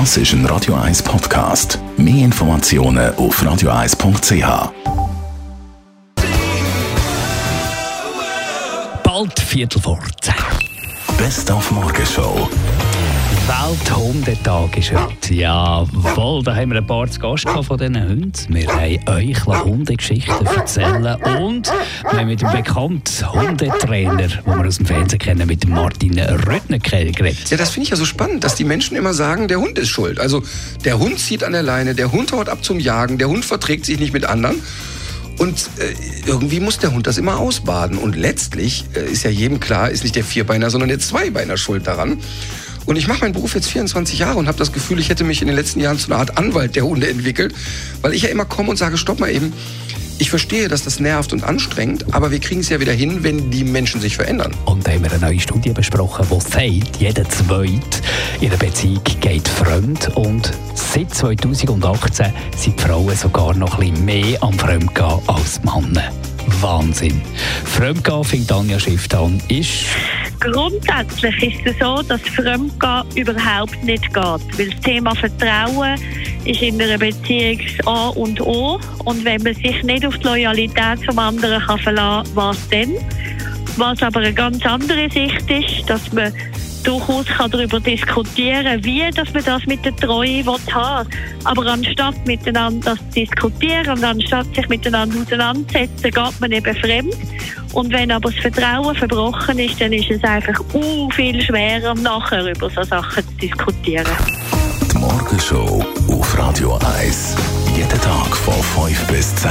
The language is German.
Das ist ein Radio 1 Podcast. Mehr Informationen auf radio1.ch. Bald Viertel vor zehn. Best auf Morgenshow. Welthundetag ist heute. Jawohl, da haben wir ein paar zu Gast von diesen Hunden. Wir haben euch Hundegeschichten erzählen und wir haben mit dem bekannten Hundetrainer, den wir aus dem Fernsehen kennen, mit Martin Röttner geredet. Ja, das finde ich ja so spannend, dass die Menschen immer sagen, der Hund ist schuld. Also der Hund zieht an der Leine, der Hund haut ab zum Jagen, der Hund verträgt sich nicht mit anderen. Und äh, irgendwie muss der Hund das immer ausbaden. Und letztlich äh, ist ja jedem klar, ist nicht der Vierbeiner, sondern der Zweibeiner schuld daran. Und ich mache meinen Beruf jetzt 24 Jahre und habe das Gefühl, ich hätte mich in den letzten Jahren zu einer Art Anwalt der Hunde entwickelt, weil ich ja immer komme und sage, stopp mal eben, ich verstehe, dass das nervt und anstrengend, aber wir kriegen es ja wieder hin, wenn die Menschen sich verändern. Und da haben wir eine neue Studie besprochen, die sagt, jeder Zweite in einer Beziehung geht fremd. Und seit 2018 sind Frauen sogar noch ein bisschen mehr am Fremdgehen als Männer. Wahnsinn. Fremdgehen, fängt Anja Schiff an, ist Grundsätzlich ist es so, dass Fremdgehen überhaupt nicht geht. Weil das Thema Vertrauen ist in einer Beziehung A und O. Und wenn man sich nicht auf die Loyalität zum anderen kann verlassen kann, was dann? Was aber eine ganz andere Sicht ist, dass man durchaus kann darüber diskutieren wie dass man das mit der Treue haben. Aber anstatt miteinander das zu diskutieren und anstatt sich miteinander auseinanderzusetzen, geht man eben fremd. Und wenn aber das Vertrauen verbrochen ist, dann ist es einfach uh, viel schwerer, nachher über so Sachen zu diskutieren. Die Morgenshow auf Radio 1. Jeden Tag von 5 bis 10.